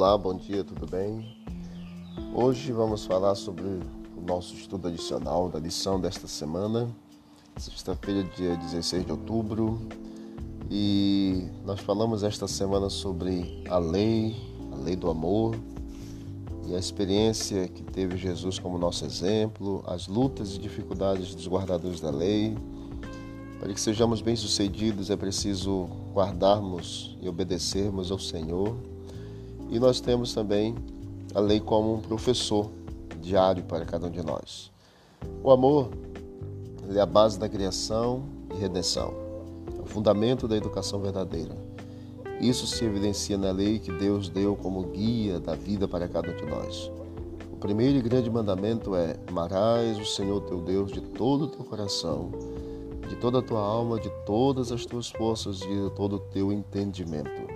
Olá, bom dia, tudo bem? Hoje vamos falar sobre o nosso estudo adicional da lição desta semana, sexta-feira, dia 16 de outubro, e nós falamos esta semana sobre a lei, a lei do amor e a experiência que teve Jesus como nosso exemplo, as lutas e dificuldades dos guardadores da lei. Para que sejamos bem-sucedidos é preciso guardarmos e obedecermos ao Senhor e nós temos também a lei como um professor diário para cada um de nós. O amor é a base da criação e redenção, é o fundamento da educação verdadeira. Isso se evidencia na lei que Deus deu como guia da vida para cada um de nós. O primeiro e grande mandamento é: amarás o Senhor teu Deus de todo o teu coração, de toda a tua alma, de todas as tuas forças e de todo o teu entendimento.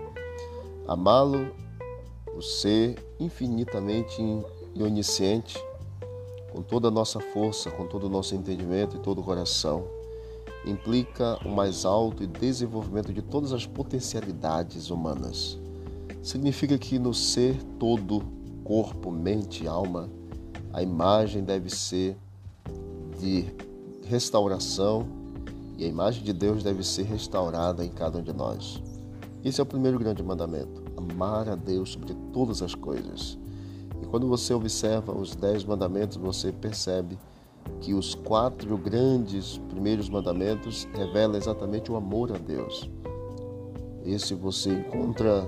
Amá-lo o ser infinitamente onisciente, com toda a nossa força, com todo o nosso entendimento e todo o coração, implica o mais alto desenvolvimento de todas as potencialidades humanas. Significa que no ser todo, corpo, mente e alma, a imagem deve ser de restauração e a imagem de Deus deve ser restaurada em cada um de nós. Esse é o primeiro grande mandamento amar a Deus sobre todas as coisas. E quando você observa os dez mandamentos, você percebe que os quatro grandes primeiros mandamentos revelam exatamente o amor a Deus. Esse você encontra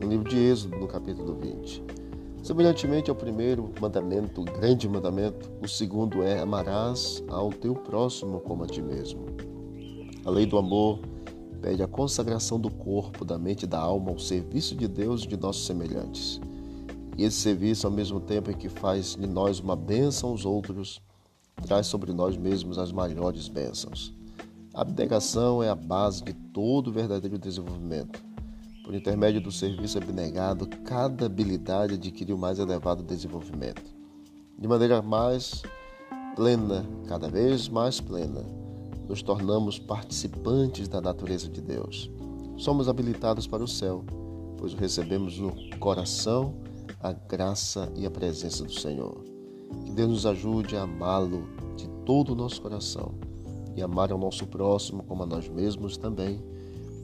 no livro de Êxodo, no capítulo 20. Semelhantemente ao primeiro mandamento, o grande mandamento, o segundo é amarás ao teu próximo como a ti mesmo. A lei do amor pede a consagração do corpo, da mente e da alma ao serviço de Deus e de nossos semelhantes. E esse serviço, ao mesmo tempo em que faz de nós uma bênção aos outros, traz sobre nós mesmos as maiores bênçãos. A abnegação é a base de todo verdadeiro desenvolvimento. Por intermédio do serviço abnegado, cada habilidade adquire o mais elevado desenvolvimento. De maneira mais plena, cada vez mais plena nos tornamos participantes da natureza de Deus. Somos habilitados para o céu, pois recebemos no coração a graça e a presença do Senhor. Que Deus nos ajude a amá-lo de todo o nosso coração e amar ao nosso próximo como a nós mesmos também.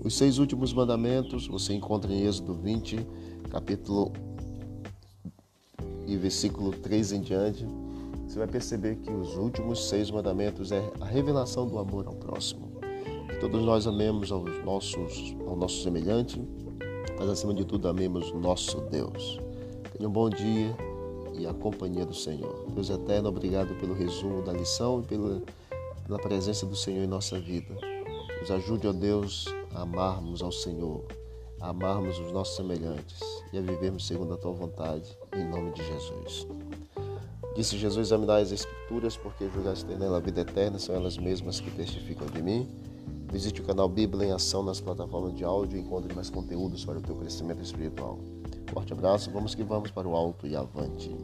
Os seis últimos mandamentos você encontra em Êxodo 20, capítulo e versículo 3 em diante você vai perceber que os últimos seis mandamentos é a revelação do amor ao próximo. Que todos nós amemos aos nossos, ao nosso semelhante, mas acima de tudo amemos nosso Deus. Tenha um bom dia e a companhia do Senhor. Deus eterno, obrigado pelo resumo da lição e pela, pela presença do Senhor em nossa vida. Nos ajude, ó Deus, a amarmos ao Senhor, a amarmos os nossos semelhantes e a vivermos segundo a tua vontade, em nome de Jesus. Disse Jesus: Examinai as Escrituras, porque julgaste nela a vida eterna, são elas mesmas que testificam de mim. Visite o canal Bíblia em Ação nas plataformas de áudio e encontre mais conteúdos para o teu crescimento espiritual. Forte abraço, vamos que vamos para o alto e avante.